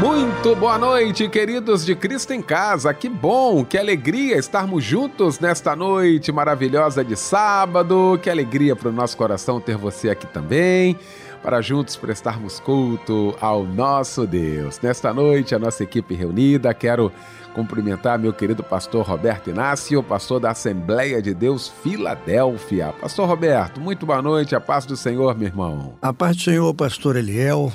Muito boa noite, queridos de Cristo em Casa. Que bom, que alegria estarmos juntos nesta noite maravilhosa de sábado. Que alegria para o nosso coração ter você aqui também, para juntos prestarmos culto ao nosso Deus. Nesta noite, a nossa equipe reunida, quero cumprimentar meu querido pastor Roberto Inácio, pastor da Assembleia de Deus Filadélfia. Pastor Roberto, muito boa noite, a paz do Senhor, meu irmão. A paz do Senhor, pastor Eliel,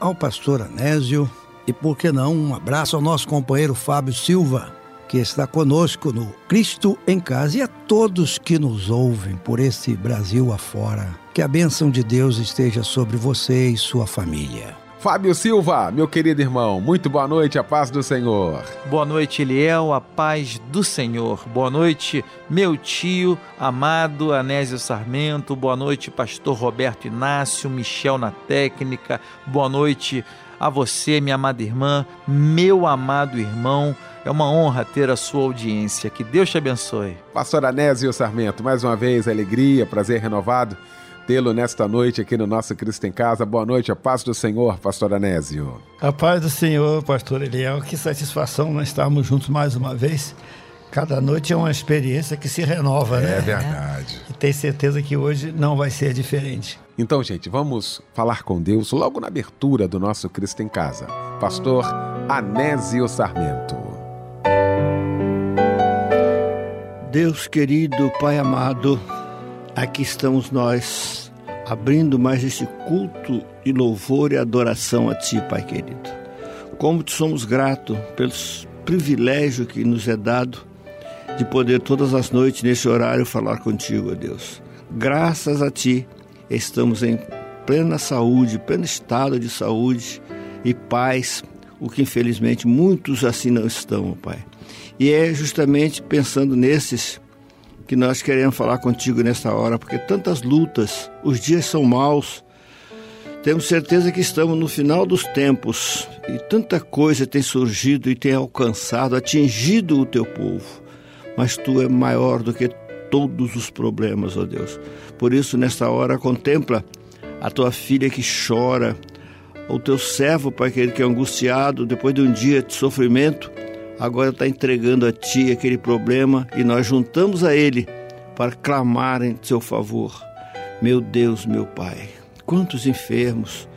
ao pastor Anésio e por que não, um abraço ao nosso companheiro Fábio Silva, que está conosco no Cristo em Casa e a todos que nos ouvem por esse Brasil afora. Que a bênção de Deus esteja sobre você e sua família. Fábio Silva, meu querido irmão, muito boa noite, a paz do Senhor. Boa noite, Eliel, a paz do Senhor. Boa noite, meu tio, amado Anésio Sarmento. Boa noite, pastor Roberto Inácio, Michel na técnica. Boa noite, a você, minha amada irmã, meu amado irmão. É uma honra ter a sua audiência. Que Deus te abençoe. Pastor Anésio Sarmento, mais uma vez, alegria, prazer renovado tê-lo nesta noite aqui no nosso Cristo em Casa. Boa noite, a paz do Senhor, pastor Anésio. A paz do Senhor, pastor Eliel. Que satisfação nós estarmos juntos mais uma vez. Cada noite é uma experiência que se renova, é né? É verdade. E tenho certeza que hoje não vai ser diferente. Então, gente, vamos falar com Deus logo na abertura do nosso Cristo em Casa. Pastor Anésio Sarmento. Deus querido, Pai amado, aqui estamos nós, abrindo mais este culto de louvor e adoração a Ti, Pai querido. Como te somos gratos pelos privilégio que nos é dado de poder todas as noites neste horário falar contigo, Deus. Graças a Ti estamos em plena saúde, pleno estado de saúde e paz, o que infelizmente muitos assim não estão, Pai. E é justamente pensando nesses que nós queremos falar contigo nesta hora, porque tantas lutas, os dias são maus. Temos certeza que estamos no final dos tempos e tanta coisa tem surgido e tem alcançado, atingido o teu povo. Mas tu é maior do que todos os problemas, ó Deus. Por isso, nesta hora, contempla a tua filha que chora, o teu servo, Pai querido, que é angustiado depois de um dia de sofrimento, agora está entregando a ti aquele problema e nós juntamos a ele para clamar em seu favor. Meu Deus, meu Pai, quantos enfermos!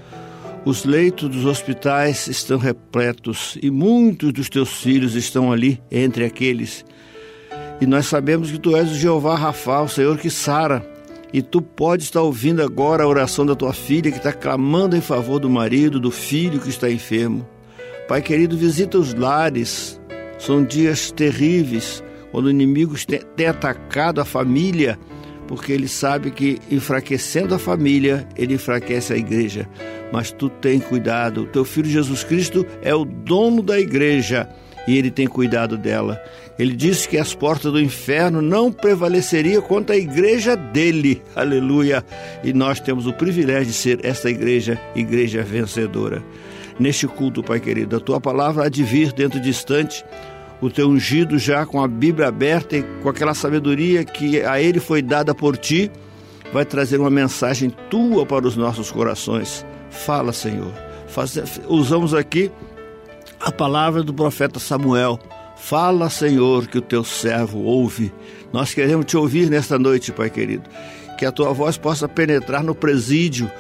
Os leitos dos hospitais estão repletos e muitos dos teus filhos estão ali entre aqueles e nós sabemos que tu és o Jeová Rafa, o Senhor que sara. E tu podes estar ouvindo agora a oração da tua filha que está clamando em favor do marido, do filho que está enfermo. Pai querido, visita os lares. São dias terríveis, quando o inimigo tem atacado a família, porque ele sabe que enfraquecendo a família, ele enfraquece a igreja. Mas tu tem cuidado. O teu filho Jesus Cristo é o dono da igreja e ele tem cuidado dela. Ele disse que as portas do inferno não prevaleceriam contra a igreja dele. Aleluia! E nós temos o privilégio de ser esta igreja, igreja vencedora. Neste culto, Pai querido, a tua palavra há de vir dentro de instante, o teu ungido já com a Bíblia aberta e com aquela sabedoria que a ele foi dada por ti, vai trazer uma mensagem tua para os nossos corações. Fala, Senhor. Faz, usamos aqui a palavra do profeta Samuel. Fala, Senhor, que o teu servo ouve. Nós queremos te ouvir nesta noite, Pai querido. Que a tua voz possa penetrar no presídio,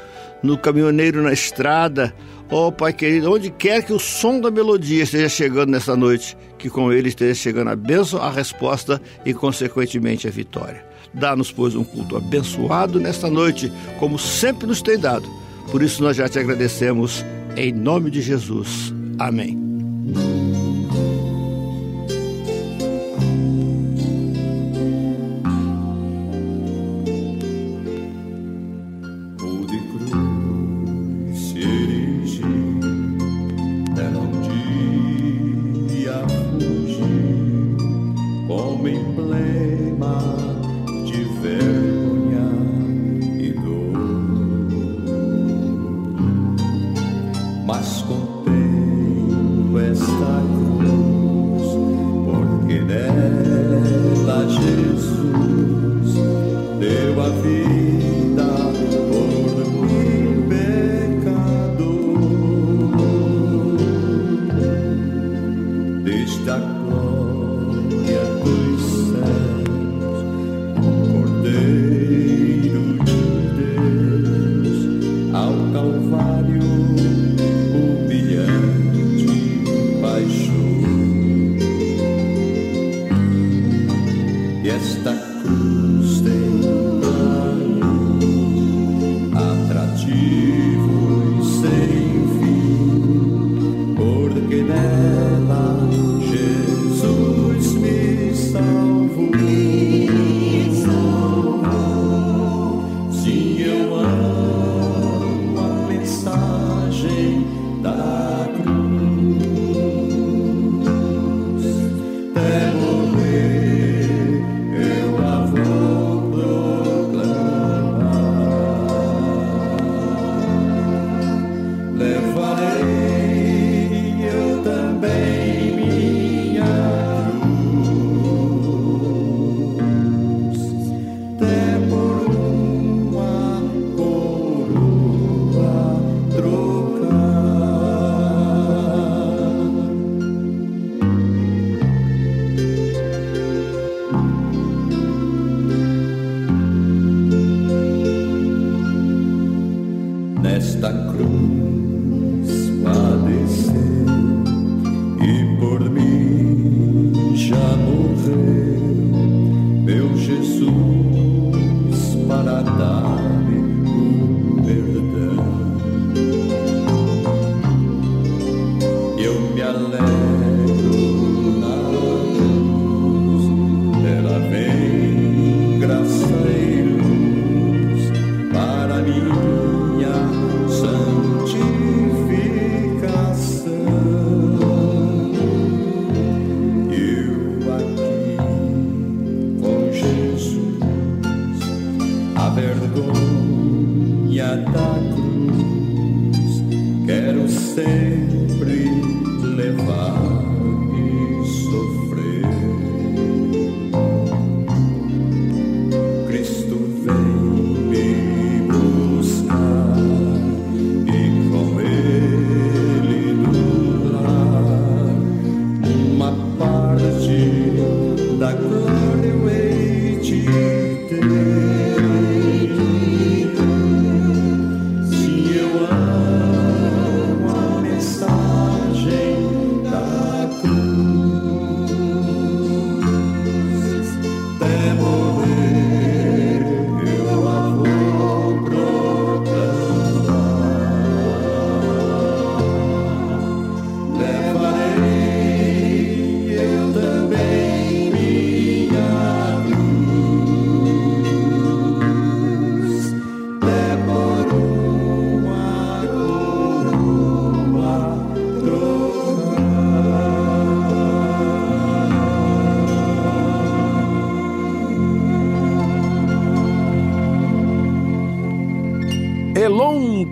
no caminhoneiro na estrada. Oh, Pai querido, onde quer que o som da melodia esteja chegando nesta noite, que com ele esteja chegando a bênção, a resposta e, consequentemente, a vitória. Dá-nos, pois, um culto abençoado nesta noite, como sempre nos tem dado. Por isso, nós já te agradecemos, em nome de Jesus. Amém.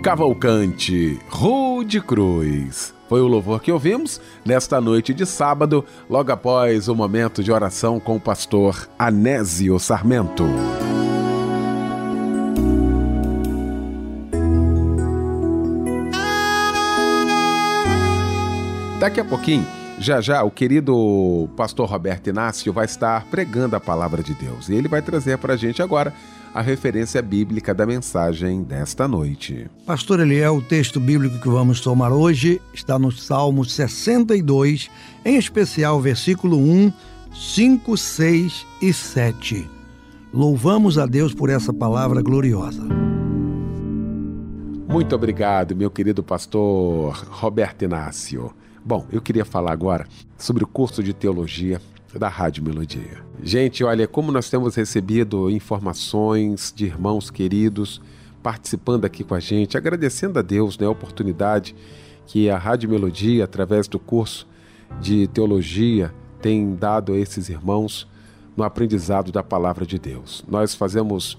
Cavalcante, Rude Cruz. Foi o louvor que ouvimos nesta noite de sábado, logo após o momento de oração com o pastor Anésio Sarmento. Daqui a pouquinho, já já, o querido pastor Roberto Inácio vai estar pregando a palavra de Deus e ele vai trazer para a gente agora a referência bíblica da mensagem desta noite. Pastor Eliel, o texto bíblico que vamos tomar hoje está no Salmo 62, em especial versículo 1, 5, 6 e 7. Louvamos a Deus por essa palavra gloriosa. Muito obrigado, meu querido pastor Roberto Inácio. Bom, eu queria falar agora sobre o curso de teologia da Rádio Melodia. Gente, olha, como nós temos recebido informações de irmãos queridos participando aqui com a gente, agradecendo a Deus né, a oportunidade que a Rádio Melodia, através do curso de teologia, tem dado a esses irmãos no aprendizado da palavra de Deus. Nós fazemos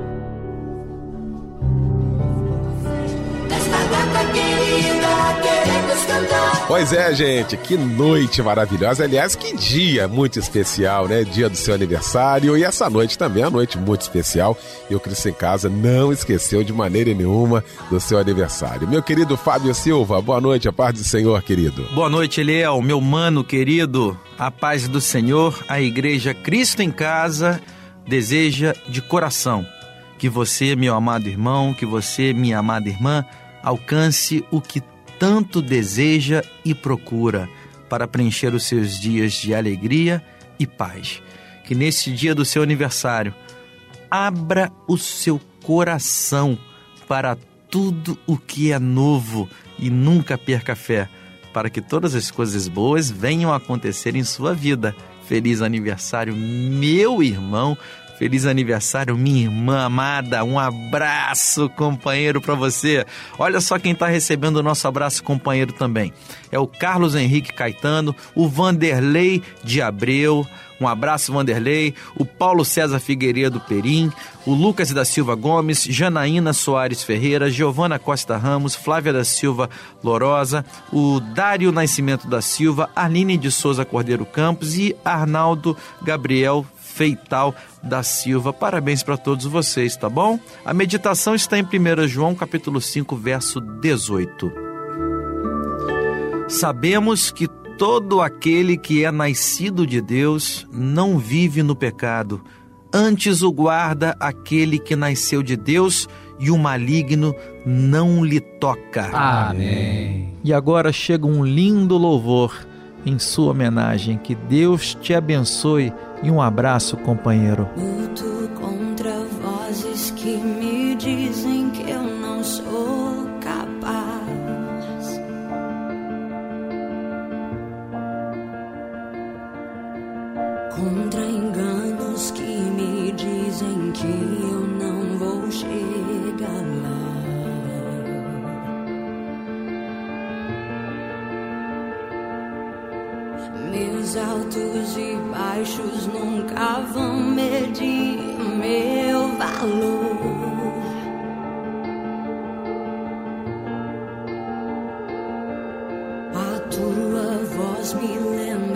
Pois é, gente, que noite maravilhosa. Aliás, que dia muito especial, né? Dia do seu aniversário. E essa noite também é uma noite muito especial. E o Cristo em Casa não esqueceu de maneira nenhuma do seu aniversário. Meu querido Fábio Silva, boa noite, a paz do Senhor, querido. Boa noite, Eliel, meu mano querido. A paz do Senhor, a Igreja Cristo em Casa deseja de coração que você, meu amado irmão, que você, minha amada irmã, alcance o que tanto deseja e procura para preencher os seus dias de alegria e paz. Que nesse dia do seu aniversário, abra o seu coração para tudo o que é novo e nunca perca fé, para que todas as coisas boas venham a acontecer em sua vida. Feliz aniversário, meu irmão, Feliz aniversário, minha irmã amada. Um abraço, companheiro, para você. Olha só quem está recebendo o nosso abraço, companheiro, também. É o Carlos Henrique Caetano, o Vanderlei de Abreu. Um abraço, Vanderlei. O Paulo César Figueiredo Perim. O Lucas da Silva Gomes. Janaína Soares Ferreira. Giovana Costa Ramos. Flávia da Silva Lorosa. O Dário Nascimento da Silva. Arline de Souza Cordeiro Campos. E Arnaldo Gabriel Feital da Silva. Parabéns para todos vocês, tá bom? A meditação está em 1 João capítulo 5, verso 18. Sabemos que todo aquele que é nascido de Deus não vive no pecado, antes o guarda aquele que nasceu de Deus e o maligno não lhe toca. Amém. E agora chega um lindo louvor em sua homenagem. Que Deus te abençoe e um abraço, companheiro. Luto contra vozes que me dizem que eu não sou capaz. Contra enganos que me dizem que eu não vou chegar Meus altos e baixos nunca vão medir meu valor. A tua voz me lembra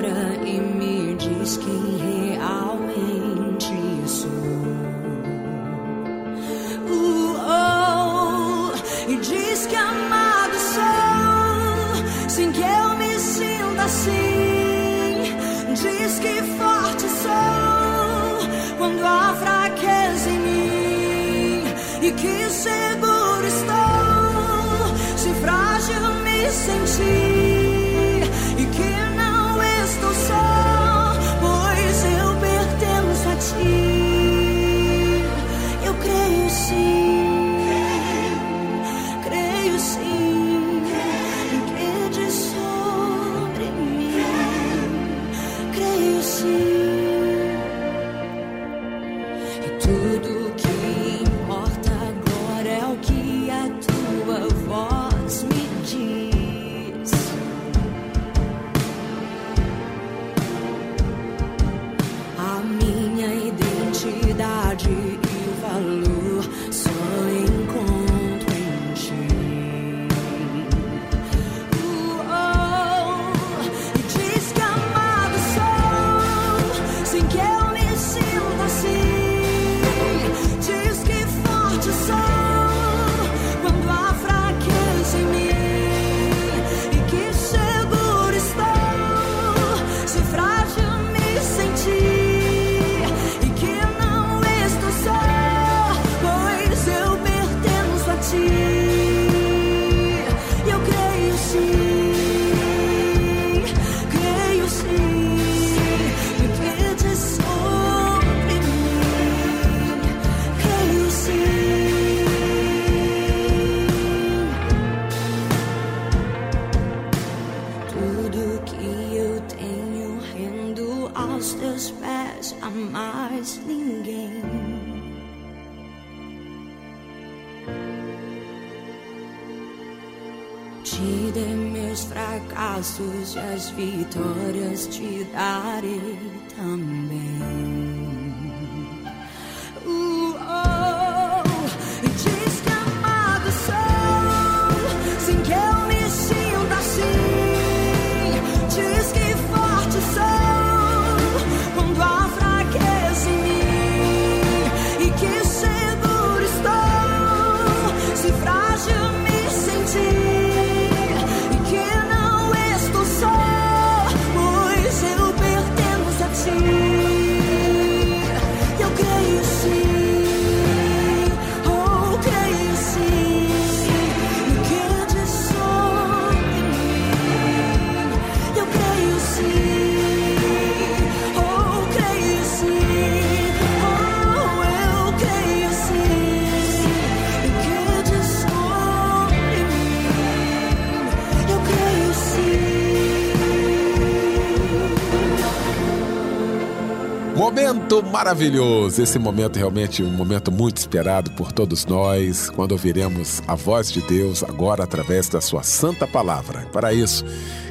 Momento maravilhoso! Esse momento realmente um momento muito esperado por todos nós, quando ouviremos a voz de Deus agora através da sua santa palavra. Para isso,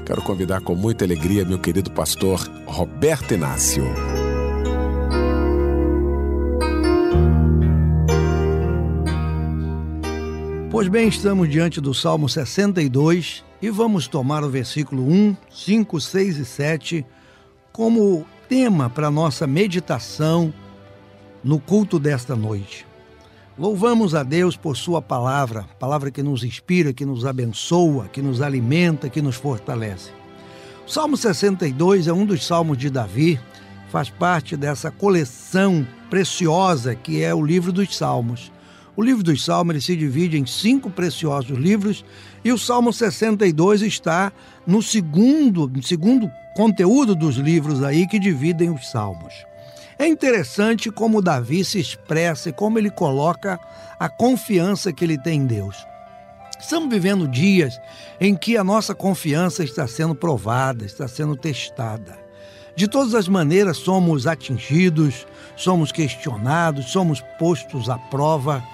quero convidar com muita alegria meu querido pastor Roberto Inácio. Pois bem, estamos diante do Salmo 62 e vamos tomar o versículo 1, 5, 6 e 7 como tema para nossa meditação no culto desta noite. Louvamos a Deus por Sua palavra, palavra que nos inspira, que nos abençoa, que nos alimenta, que nos fortalece. O Salmo 62 é um dos salmos de Davi, faz parte dessa coleção preciosa que é o livro dos Salmos. O livro dos Salmos se divide em cinco preciosos livros e o Salmo 62 está no segundo, segundo conteúdo dos livros aí que dividem os Salmos. É interessante como Davi se expressa e como ele coloca a confiança que ele tem em Deus. Estamos vivendo dias em que a nossa confiança está sendo provada, está sendo testada. De todas as maneiras, somos atingidos, somos questionados, somos postos à prova.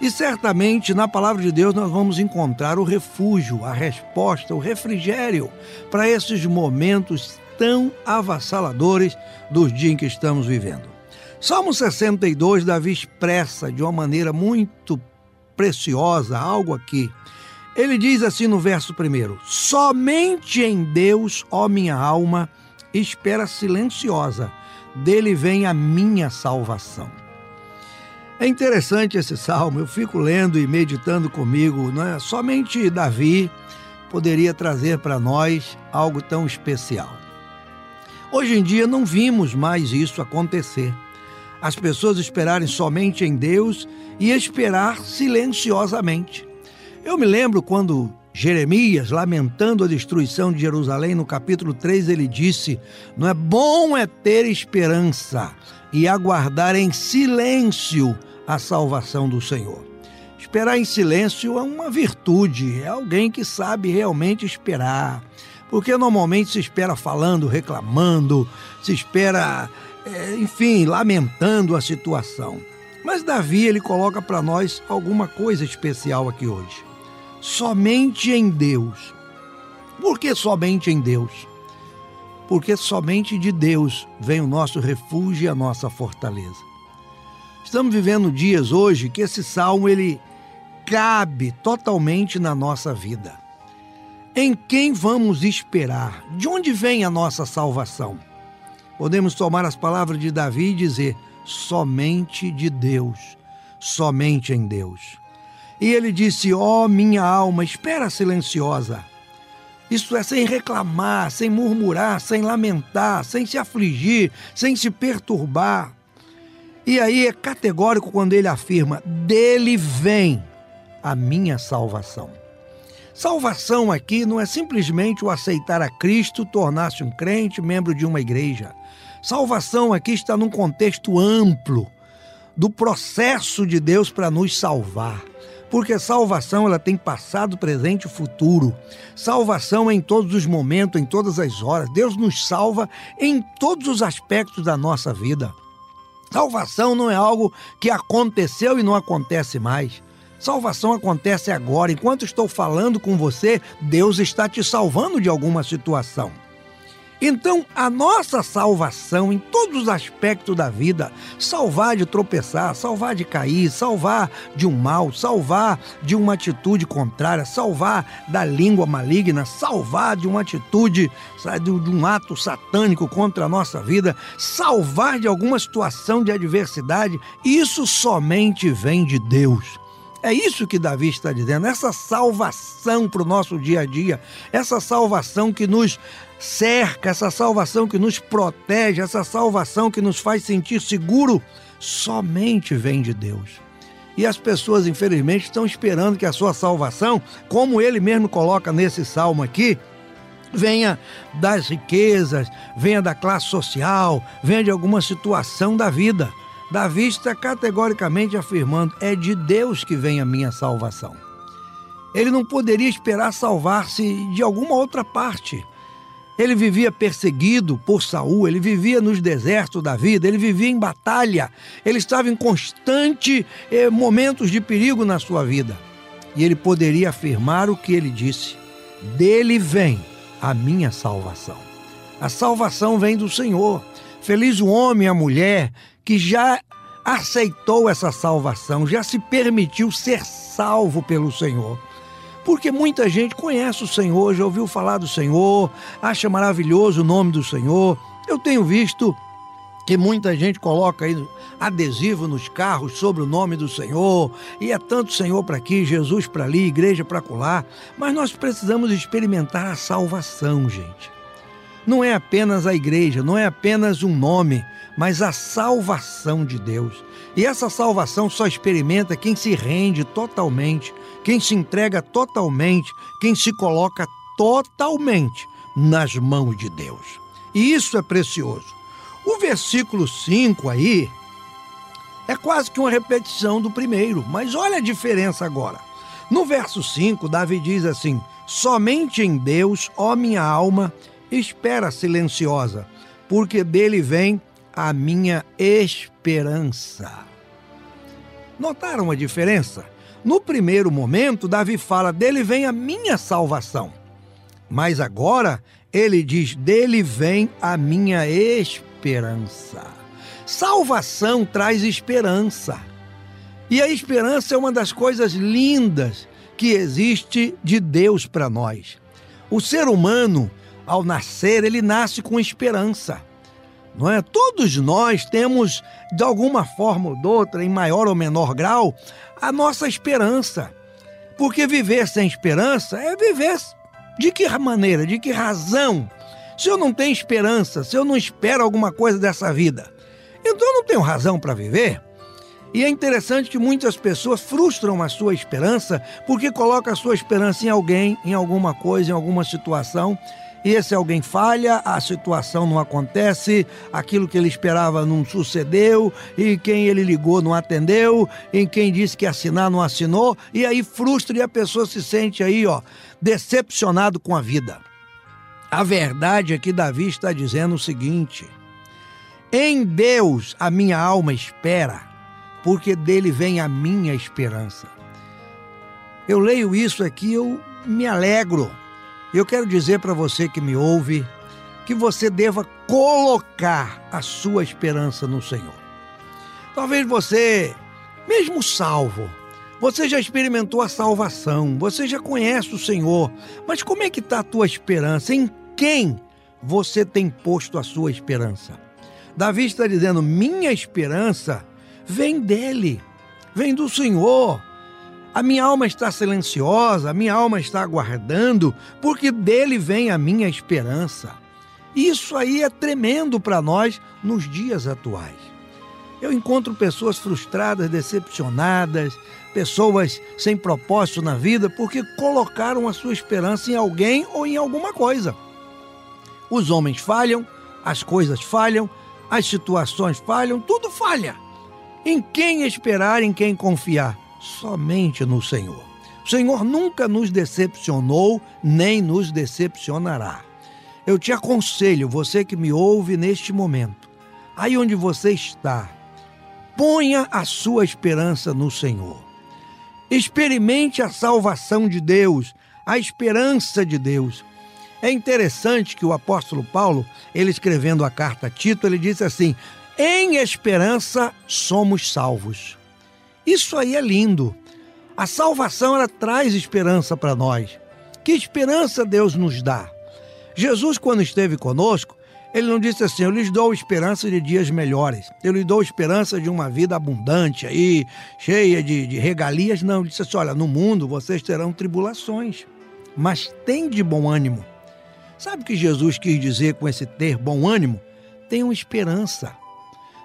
E certamente na palavra de Deus nós vamos encontrar o refúgio, a resposta, o refrigério para esses momentos tão avassaladores dos dias em que estamos vivendo. Salmo 62, Davi expressa de uma maneira muito preciosa algo aqui. Ele diz assim no verso primeiro: Somente em Deus, ó minha alma, espera silenciosa, dele vem a minha salvação. É interessante esse salmo, eu fico lendo e meditando comigo, não é? Somente Davi poderia trazer para nós algo tão especial. Hoje em dia não vimos mais isso acontecer. As pessoas esperarem somente em Deus e esperar silenciosamente. Eu me lembro quando Jeremias, lamentando a destruição de Jerusalém, no capítulo 3, ele disse: Não é bom é ter esperança e aguardar em silêncio a salvação do Senhor. Esperar em silêncio é uma virtude, é alguém que sabe realmente esperar. Porque normalmente se espera falando, reclamando, se espera, é, enfim, lamentando a situação. Mas Davi, ele coloca para nós alguma coisa especial aqui hoje. Somente em Deus. Por que somente em Deus? Porque somente de Deus vem o nosso refúgio e a nossa fortaleza. Estamos vivendo dias hoje que esse salmo ele cabe totalmente na nossa vida. Em quem vamos esperar? De onde vem a nossa salvação? Podemos tomar as palavras de Davi e dizer: somente de Deus, somente em Deus. E ele disse: Ó oh, minha alma, espera silenciosa. Isto é, sem reclamar, sem murmurar, sem lamentar, sem se afligir, sem se perturbar. E aí é categórico quando ele afirma: dele vem a minha salvação. Salvação aqui não é simplesmente o aceitar a Cristo, tornar-se um crente, membro de uma igreja. Salvação aqui está num contexto amplo do processo de Deus para nos salvar, Porque salvação ela tem passado, presente e futuro. Salvação é em todos os momentos, em todas as horas. Deus nos salva em todos os aspectos da nossa vida. Salvação não é algo que aconteceu e não acontece mais. Salvação acontece agora. Enquanto estou falando com você, Deus está te salvando de alguma situação. Então, a nossa salvação em todos os aspectos da vida, salvar de tropeçar, salvar de cair, salvar de um mal, salvar de uma atitude contrária, salvar da língua maligna, salvar de uma atitude, de um ato satânico contra a nossa vida, salvar de alguma situação de adversidade, isso somente vem de Deus. É isso que Davi está dizendo, essa salvação para o nosso dia a dia, essa salvação que nos cerca, essa salvação que nos protege, essa salvação que nos faz sentir seguro, somente vem de Deus. E as pessoas, infelizmente, estão esperando que a sua salvação, como ele mesmo coloca nesse salmo aqui, venha das riquezas, venha da classe social, venha de alguma situação da vida. Davi está categoricamente afirmando: é de Deus que vem a minha salvação. Ele não poderia esperar salvar-se de alguma outra parte. Ele vivia perseguido por Saul, ele vivia nos desertos da vida, ele vivia em batalha, ele estava em constante eh, momentos de perigo na sua vida. E ele poderia afirmar o que ele disse: dele vem a minha salvação. A salvação vem do Senhor. Feliz o homem a mulher que já aceitou essa salvação, já se permitiu ser salvo pelo Senhor. Porque muita gente conhece o Senhor, já ouviu falar do Senhor, acha maravilhoso o nome do Senhor. Eu tenho visto que muita gente coloca aí adesivo nos carros sobre o nome do Senhor, e é tanto Senhor para aqui, Jesus para ali, igreja para colar, mas nós precisamos experimentar a salvação, gente. Não é apenas a igreja, não é apenas um nome, mas a salvação de Deus. E essa salvação só experimenta quem se rende totalmente, quem se entrega totalmente, quem se coloca totalmente nas mãos de Deus. E isso é precioso. O versículo 5 aí é quase que uma repetição do primeiro, mas olha a diferença agora. No verso 5, Davi diz assim: Somente em Deus, ó minha alma, espera silenciosa, porque dele vem a minha esperança. Notaram a diferença? No primeiro momento, Davi fala: dele vem a minha salvação. Mas agora ele diz: dele vem a minha esperança. Salvação traz esperança. E a esperança é uma das coisas lindas que existe de Deus para nós. O ser humano, ao nascer, ele nasce com esperança não é? Todos nós temos, de alguma forma ou de outra, em maior ou menor grau, a nossa esperança. Porque viver sem esperança é viver de que maneira, de que razão? Se eu não tenho esperança, se eu não espero alguma coisa dessa vida, então eu não tenho razão para viver. E é interessante que muitas pessoas frustram a sua esperança porque colocam a sua esperança em alguém, em alguma coisa, em alguma situação e esse alguém falha, a situação não acontece, aquilo que ele esperava não sucedeu, e quem ele ligou não atendeu, em quem disse que assinar não assinou, e aí frustra e a pessoa se sente aí, ó, decepcionado com a vida. A verdade é que Davi está dizendo o seguinte: em Deus a minha alma espera, porque dele vem a minha esperança. Eu leio isso aqui, eu me alegro eu quero dizer para você que me ouve que você deva colocar a sua esperança no Senhor. Talvez você, mesmo salvo, você já experimentou a salvação, você já conhece o Senhor, mas como é que está a tua esperança? Em quem você tem posto a sua esperança? Davi está dizendo: minha esperança vem dele, vem do Senhor. A minha alma está silenciosa, a minha alma está aguardando, porque dele vem a minha esperança. Isso aí é tremendo para nós nos dias atuais. Eu encontro pessoas frustradas, decepcionadas, pessoas sem propósito na vida porque colocaram a sua esperança em alguém ou em alguma coisa. Os homens falham, as coisas falham, as situações falham, tudo falha. Em quem esperar, em quem confiar? Somente no Senhor. O Senhor nunca nos decepcionou, nem nos decepcionará. Eu te aconselho, você que me ouve neste momento, aí onde você está, ponha a sua esperança no Senhor. Experimente a salvação de Deus, a esperança de Deus. É interessante que o apóstolo Paulo, ele escrevendo a carta a Tito, ele disse assim: "Em esperança somos salvos". Isso aí é lindo. A salvação ela traz esperança para nós. Que esperança Deus nos dá? Jesus, quando esteve conosco, ele não disse assim: Eu lhes dou esperança de dias melhores, eu lhes dou esperança de uma vida abundante aí, cheia de, de regalias. Não, ele disse assim: Olha, no mundo vocês terão tribulações, mas tem de bom ânimo. Sabe o que Jesus quis dizer com esse ter bom ânimo? Tenham esperança.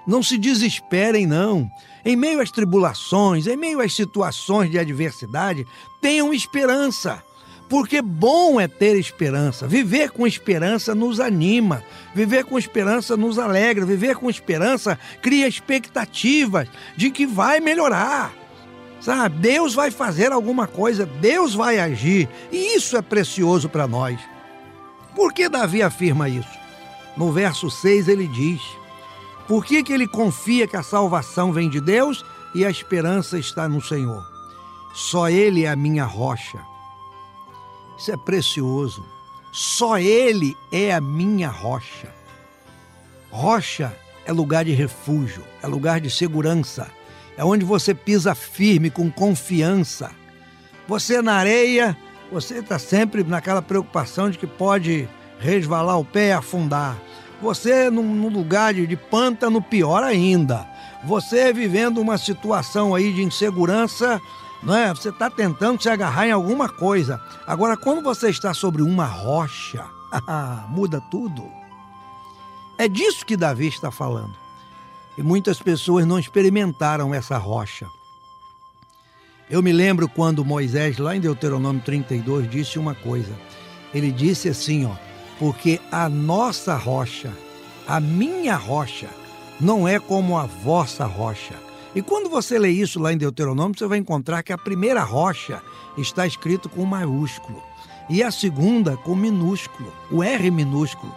Não se desesperem, não. Em meio às tribulações, em meio às situações de adversidade, tenham esperança. Porque bom é ter esperança. Viver com esperança nos anima. Viver com esperança nos alegra. Viver com esperança cria expectativas de que vai melhorar. Sabe? Deus vai fazer alguma coisa, Deus vai agir. E isso é precioso para nós. Por que Davi afirma isso? No verso 6 ele diz: por que, que ele confia que a salvação vem de Deus e a esperança está no Senhor? Só Ele é a minha rocha. Isso é precioso. Só Ele é a minha rocha. Rocha é lugar de refúgio, é lugar de segurança, é onde você pisa firme, com confiança. Você na areia, você está sempre naquela preocupação de que pode resvalar o pé e afundar. Você num, num lugar de, de pântano, pior ainda. Você vivendo uma situação aí de insegurança, não é? Você está tentando se agarrar em alguma coisa. Agora, quando você está sobre uma rocha, muda tudo. É disso que Davi está falando. E muitas pessoas não experimentaram essa rocha. Eu me lembro quando Moisés, lá em Deuteronômio 32, disse uma coisa. Ele disse assim, ó porque a nossa rocha, a minha rocha, não é como a vossa rocha. E quando você lê isso lá em Deuteronômio, você vai encontrar que a primeira rocha está escrito com maiúsculo e a segunda com minúsculo, o R minúsculo.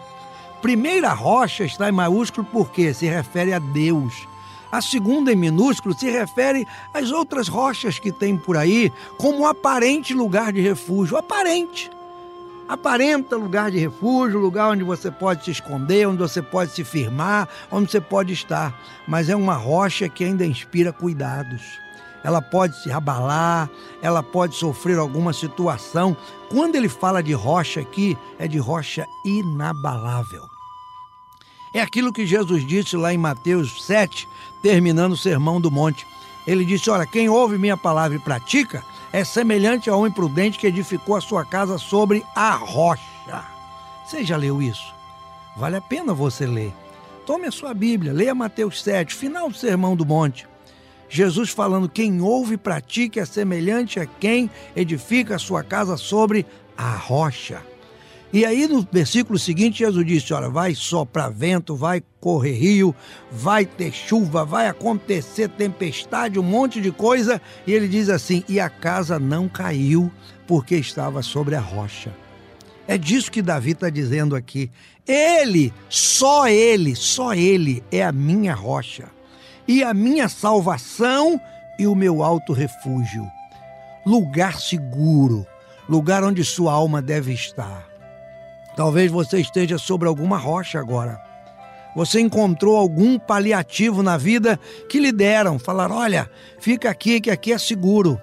Primeira rocha está em maiúsculo porque se refere a Deus. A segunda em minúsculo se refere às outras rochas que tem por aí como aparente lugar de refúgio, aparente aparenta lugar de refúgio, lugar onde você pode se esconder, onde você pode se firmar, onde você pode estar. Mas é uma rocha que ainda inspira cuidados. Ela pode se abalar, ela pode sofrer alguma situação. Quando ele fala de rocha aqui, é de rocha inabalável. É aquilo que Jesus disse lá em Mateus 7, terminando o Sermão do Monte. Ele disse: Olha, quem ouve minha palavra e pratica, é semelhante a um imprudente que edificou a sua casa sobre a rocha. Você já leu isso? Vale a pena você ler. Tome a sua Bíblia, leia Mateus 7, final do Sermão do Monte. Jesus falando: quem ouve e pratica é semelhante a quem edifica a sua casa sobre a rocha. E aí no versículo seguinte, Jesus disse: Olha, vai soprar vento, vai correr rio, vai ter chuva, vai acontecer tempestade, um monte de coisa. E ele diz assim: E a casa não caiu, porque estava sobre a rocha. É disso que Davi está dizendo aqui. Ele, só ele, só ele é a minha rocha, e a minha salvação e o meu alto refúgio. Lugar seguro, lugar onde sua alma deve estar. Talvez você esteja sobre alguma rocha agora. Você encontrou algum paliativo na vida que lhe deram. Falaram: olha, fica aqui que aqui é seguro.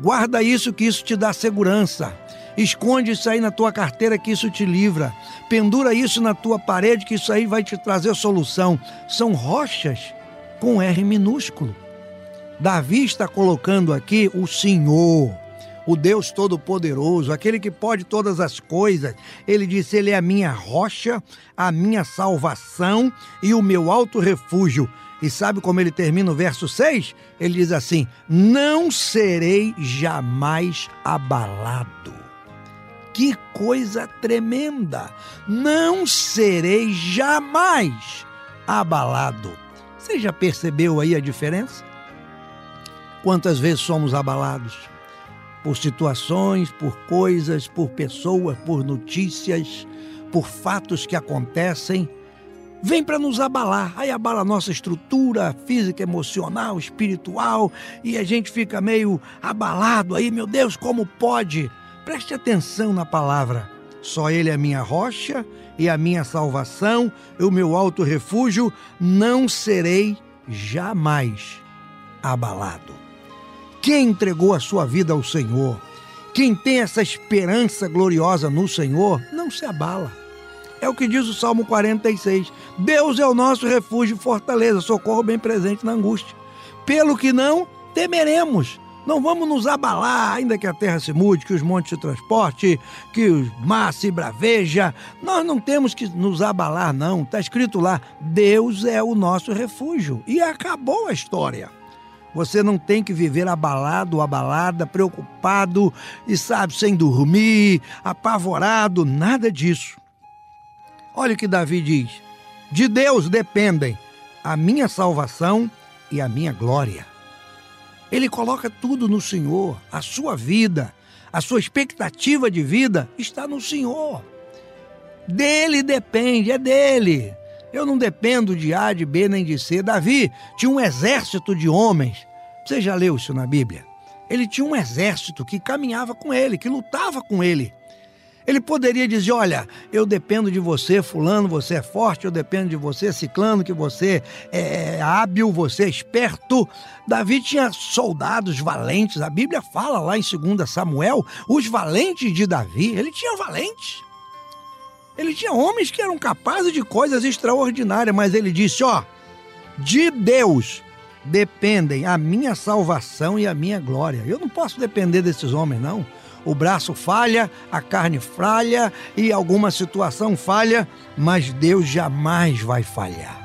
Guarda isso que isso te dá segurança. Esconde isso aí na tua carteira que isso te livra. Pendura isso na tua parede que isso aí vai te trazer solução. São rochas com R minúsculo. Davi está colocando aqui o Senhor o Deus Todo-Poderoso, aquele que pode todas as coisas. Ele disse: Ele é a minha rocha, a minha salvação e o meu alto refúgio. E sabe como ele termina o verso 6? Ele diz assim: Não serei jamais abalado. Que coisa tremenda! Não serei jamais abalado. Você já percebeu aí a diferença? Quantas vezes somos abalados por situações, por coisas, por pessoas, por notícias, por fatos que acontecem, vem para nos abalar. Aí abala a nossa estrutura física, emocional, espiritual, e a gente fica meio abalado aí, meu Deus, como pode? Preste atenção na palavra. Só Ele é a minha rocha e a minha salvação, e o meu alto refúgio, não serei jamais abalado. Quem entregou a sua vida ao Senhor, quem tem essa esperança gloriosa no Senhor, não se abala. É o que diz o Salmo 46. Deus é o nosso refúgio e fortaleza, socorro bem presente na angústia. Pelo que não temeremos. Não vamos nos abalar, ainda que a terra se mude, que os montes se transporte, que o mar se braveja. Nós não temos que nos abalar, não. Está escrito lá: Deus é o nosso refúgio. E acabou a história. Você não tem que viver abalado, abalada, preocupado e, sabe, sem dormir, apavorado, nada disso. Olha o que Davi diz: De Deus dependem a minha salvação e a minha glória. Ele coloca tudo no Senhor, a sua vida, a sua expectativa de vida está no Senhor. Dele depende, é dele. Eu não dependo de A, de B, nem de C. Davi tinha um exército de homens. Você já leu isso na Bíblia? Ele tinha um exército que caminhava com ele, que lutava com ele. Ele poderia dizer: Olha, eu dependo de você, Fulano, você é forte, eu dependo de você, Ciclano, que você é hábil, você é esperto. Davi tinha soldados valentes, a Bíblia fala lá em 2 Samuel, os valentes de Davi. Ele tinha valentes. Ele tinha homens que eram capazes de coisas extraordinárias, mas ele disse: Ó, de Deus dependem a minha salvação e a minha glória. Eu não posso depender desses homens, não o braço falha, a carne falha e alguma situação falha, mas Deus jamais vai falhar.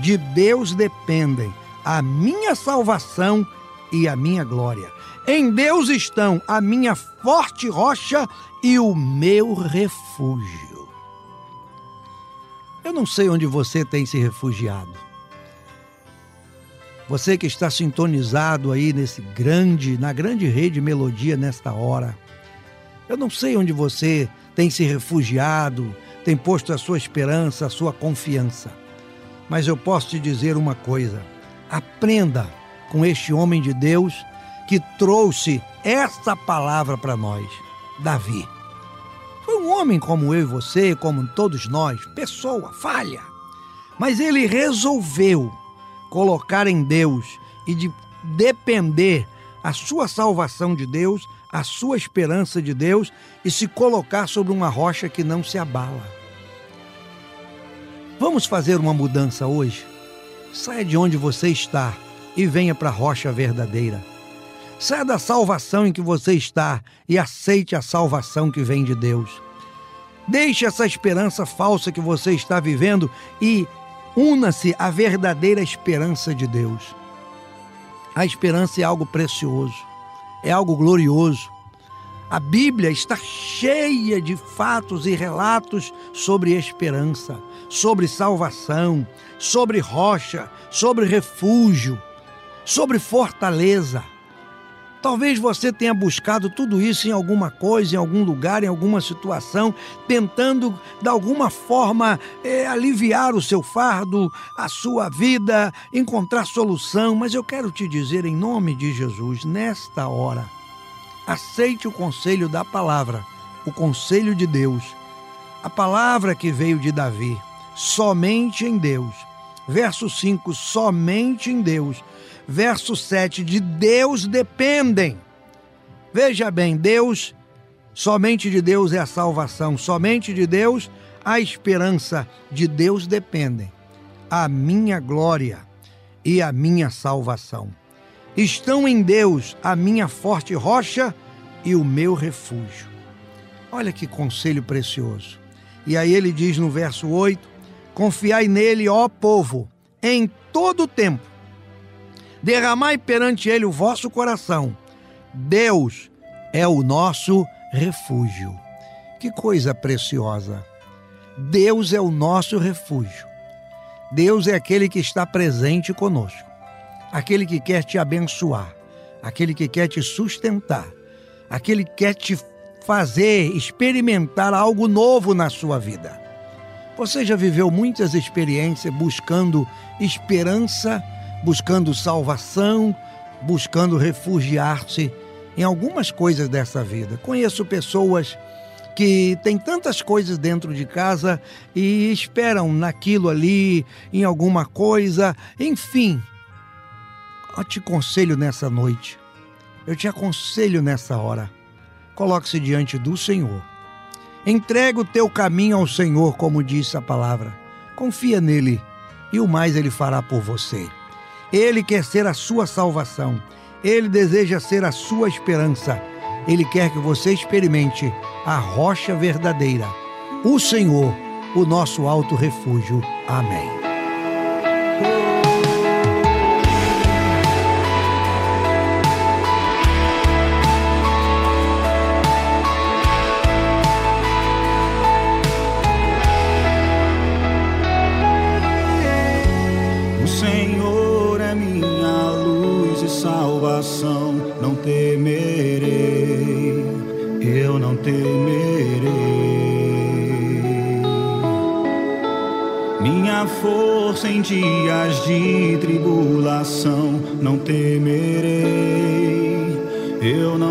De Deus dependem a minha salvação e a minha glória. Em Deus estão a minha forte rocha e o meu refúgio. Eu não sei onde você tem se refugiado. Você que está sintonizado aí nesse grande, na grande rede Melodia nesta hora. Eu não sei onde você tem se refugiado, tem posto a sua esperança, a sua confiança. Mas eu posso te dizer uma coisa: aprenda com este homem de Deus que trouxe esta palavra para nós, Davi. Um homem como eu e você, como todos nós, pessoa, falha. Mas ele resolveu colocar em Deus e de depender a sua salvação de Deus, a sua esperança de Deus e se colocar sobre uma rocha que não se abala. Vamos fazer uma mudança hoje? Saia de onde você está e venha para a rocha verdadeira. Saia da salvação em que você está e aceite a salvação que vem de Deus. Deixe essa esperança falsa que você está vivendo e Una-se à verdadeira esperança de Deus. A esperança é algo precioso, é algo glorioso. A Bíblia está cheia de fatos e relatos sobre esperança, sobre salvação, sobre rocha, sobre refúgio, sobre fortaleza. Talvez você tenha buscado tudo isso em alguma coisa, em algum lugar, em alguma situação, tentando de alguma forma é, aliviar o seu fardo, a sua vida, encontrar solução. Mas eu quero te dizer, em nome de Jesus, nesta hora, aceite o conselho da palavra, o conselho de Deus, a palavra que veio de Davi, somente em Deus. Verso 5: somente em Deus verso 7, de Deus dependem. Veja bem, Deus, somente de Deus é a salvação, somente de Deus a esperança, de Deus dependem a minha glória e a minha salvação. Estão em Deus a minha forte rocha e o meu refúgio. Olha que conselho precioso. E aí ele diz no verso 8: Confiai nele, ó povo, em todo o tempo derramai perante ele o vosso coração. Deus é o nosso refúgio. Que coisa preciosa! Deus é o nosso refúgio. Deus é aquele que está presente conosco, aquele que quer te abençoar, aquele que quer te sustentar, aquele que quer te fazer experimentar algo novo na sua vida. Você já viveu muitas experiências buscando esperança buscando salvação, buscando refugiar-se em algumas coisas dessa vida. Conheço pessoas que têm tantas coisas dentro de casa e esperam naquilo ali, em alguma coisa, enfim. Eu te conselho nessa noite, eu te aconselho nessa hora, coloque-se diante do Senhor. Entrega o teu caminho ao Senhor, como diz a palavra. Confia nele e o mais ele fará por você. Ele quer ser a sua salvação. Ele deseja ser a sua esperança. Ele quer que você experimente a rocha verdadeira, o Senhor, o nosso alto refúgio. Amém. força em dias de tribulação. Não temerei, eu não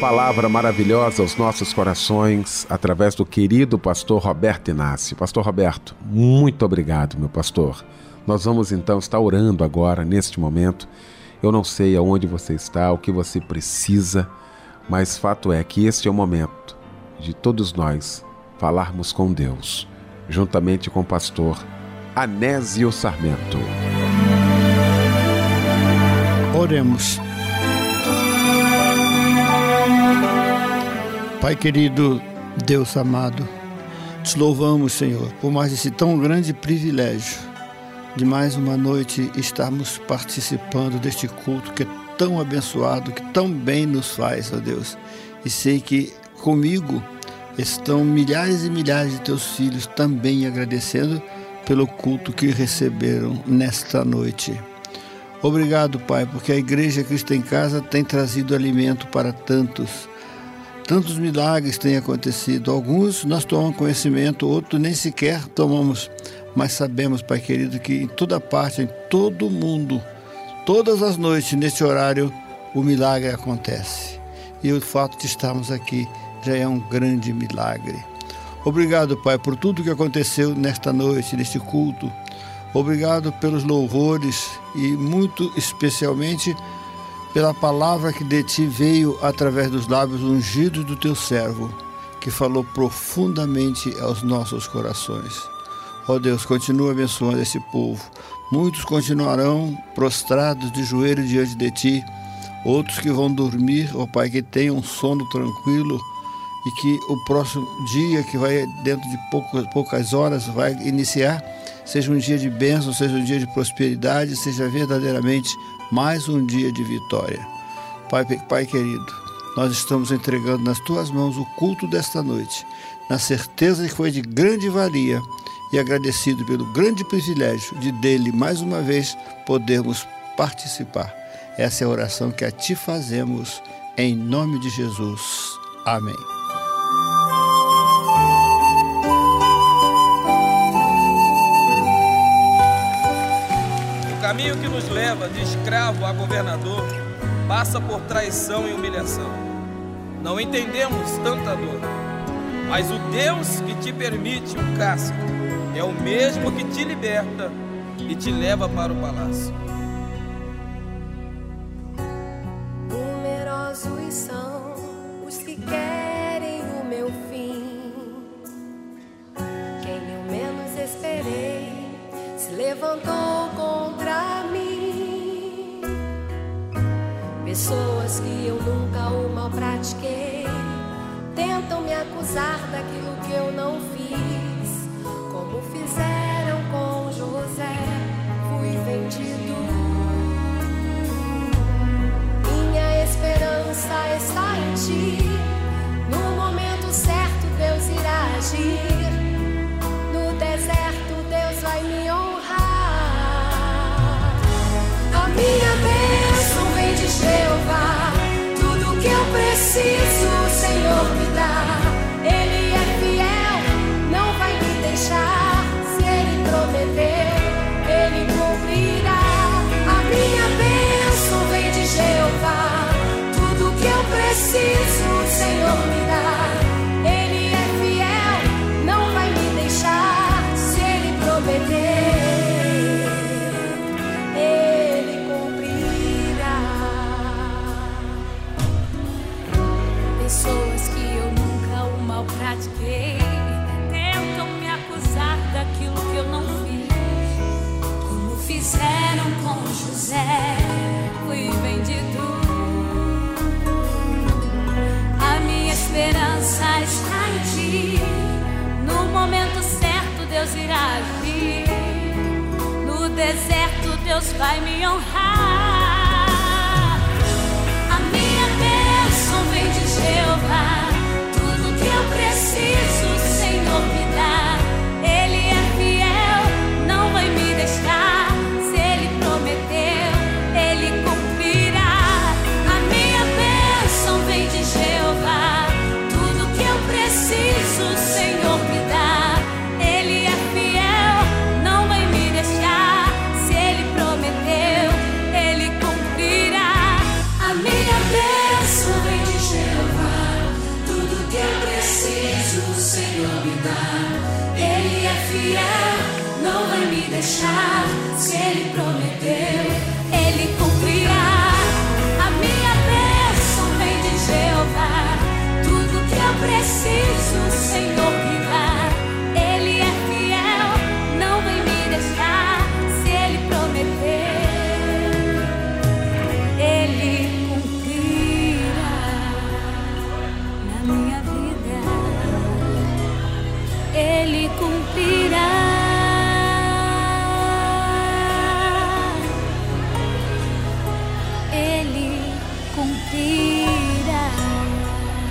palavra maravilhosa aos nossos corações, através do querido pastor Roberto Inácio. Pastor Roberto, muito obrigado, meu pastor. Nós vamos então estar orando agora, neste momento. Eu não sei aonde você está, o que você precisa, mas fato é que este é o momento de todos nós falarmos com Deus, juntamente com o pastor Anésio Sarmento. Oremos. Pai querido, Deus amado, te louvamos, Senhor, por mais esse tão grande privilégio de mais uma noite estarmos participando deste culto que é tão abençoado, que tão bem nos faz, ó Deus. E sei que comigo estão milhares e milhares de teus filhos também agradecendo pelo culto que receberam nesta noite. Obrigado, Pai, porque a Igreja Cristo em Casa tem trazido alimento para tantos. Tantos milagres têm acontecido. Alguns nós tomamos conhecimento, outros nem sequer tomamos. Mas sabemos, Pai querido, que em toda parte, em todo mundo, todas as noites, neste horário, o milagre acontece. E o fato de estarmos aqui já é um grande milagre. Obrigado, Pai, por tudo que aconteceu nesta noite, neste culto. Obrigado pelos louvores e muito especialmente pela palavra que de ti veio através dos lábios ungidos do teu servo, que falou profundamente aos nossos corações. Ó Deus, continua abençoando esse povo. Muitos continuarão prostrados de joelho diante de ti, outros que vão dormir, ó Pai, que tenham um sono tranquilo e que o próximo dia, que vai dentro de poucas, poucas horas, vai iniciar, seja um dia de bênção, seja um dia de prosperidade, seja verdadeiramente mais um dia de vitória. Pai, Pai querido, nós estamos entregando nas tuas mãos o culto desta noite, na certeza que foi de grande valia e agradecido pelo grande privilégio de dele mais uma vez podermos participar. Essa é a oração que a ti fazemos em nome de Jesus. Amém. A governador passa por traição e humilhação. Não entendemos tanta dor, mas o Deus que te permite o castigo é o mesmo que te liberta e te leva para o palácio.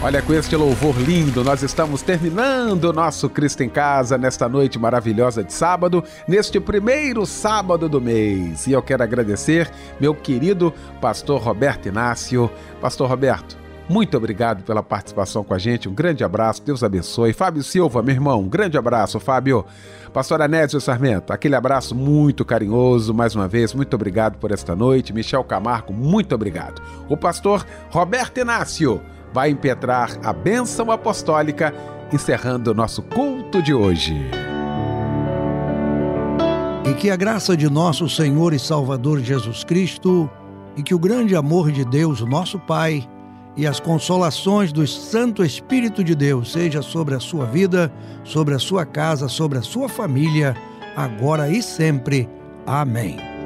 Olha, com este louvor lindo, nós estamos terminando o nosso Cristo em Casa nesta noite maravilhosa de sábado, neste primeiro sábado do mês. E eu quero agradecer meu querido pastor Roberto Inácio. Pastor Roberto, muito obrigado pela participação com a gente. Um grande abraço, Deus abençoe. Fábio Silva, meu irmão, um grande abraço, Fábio. Pastor Anésio Sarmento, aquele abraço muito carinhoso, mais uma vez, muito obrigado por esta noite. Michel Camargo, muito obrigado. O pastor Roberto Inácio vai impetrar a bênção apostólica, encerrando o nosso culto de hoje. E que a graça de nosso Senhor e Salvador Jesus Cristo, e que o grande amor de Deus, nosso Pai, e as consolações do Santo Espírito de Deus seja sobre a sua vida, sobre a sua casa, sobre a sua família, agora e sempre. Amém.